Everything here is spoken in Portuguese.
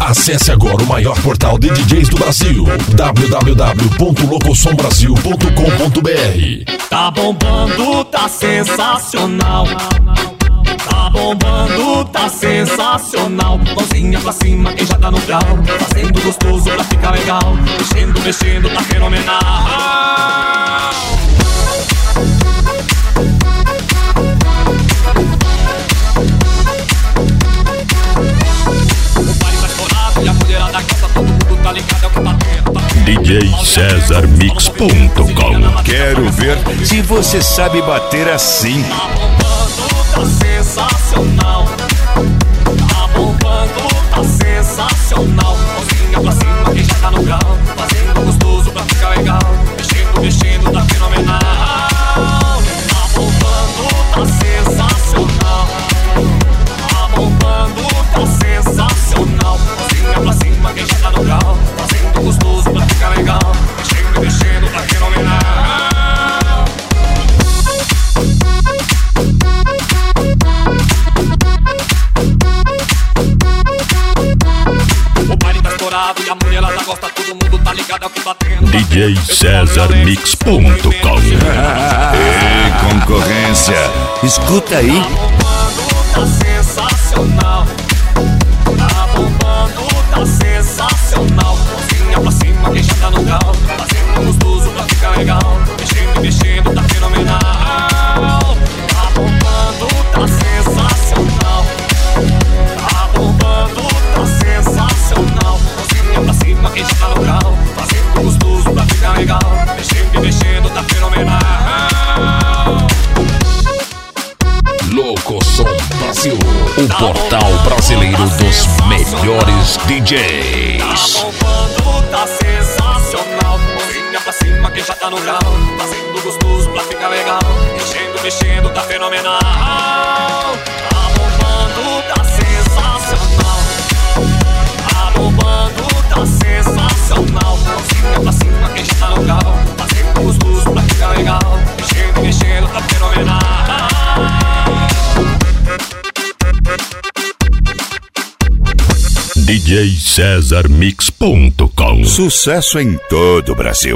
Acesse agora o maior portal de DJs do Brasil, www.locosombrasil.com.br. Tá bombando, tá sensacional. Tá bombando, tá sensacional. Mãozinha pra cima, quem já tá no grau. Fazendo gostoso pra ficar legal. Mexendo, mexendo, tá fenomenal. DJCesarMix.com Quero ver se você sabe bater assim. Tá bombando, tá sensacional. Gosta, todo mundo tá ligado ao que tá tendo. Ei, concorrência, escuta aí. Tá bombando, tá sensacional. Legal. Mexendo, mexendo, tá fenomenal. Louco Som Brasil, o portal brasileiro dos melhores Tá DJs. bombando, tá sensacional. Mãozinha pra cima, quem já tá no grau. Fazendo gostoso pra ficar legal. Mexendo, mexendo, tá fenomenal. DJCesarMix.com Sucesso em todo o Brasil.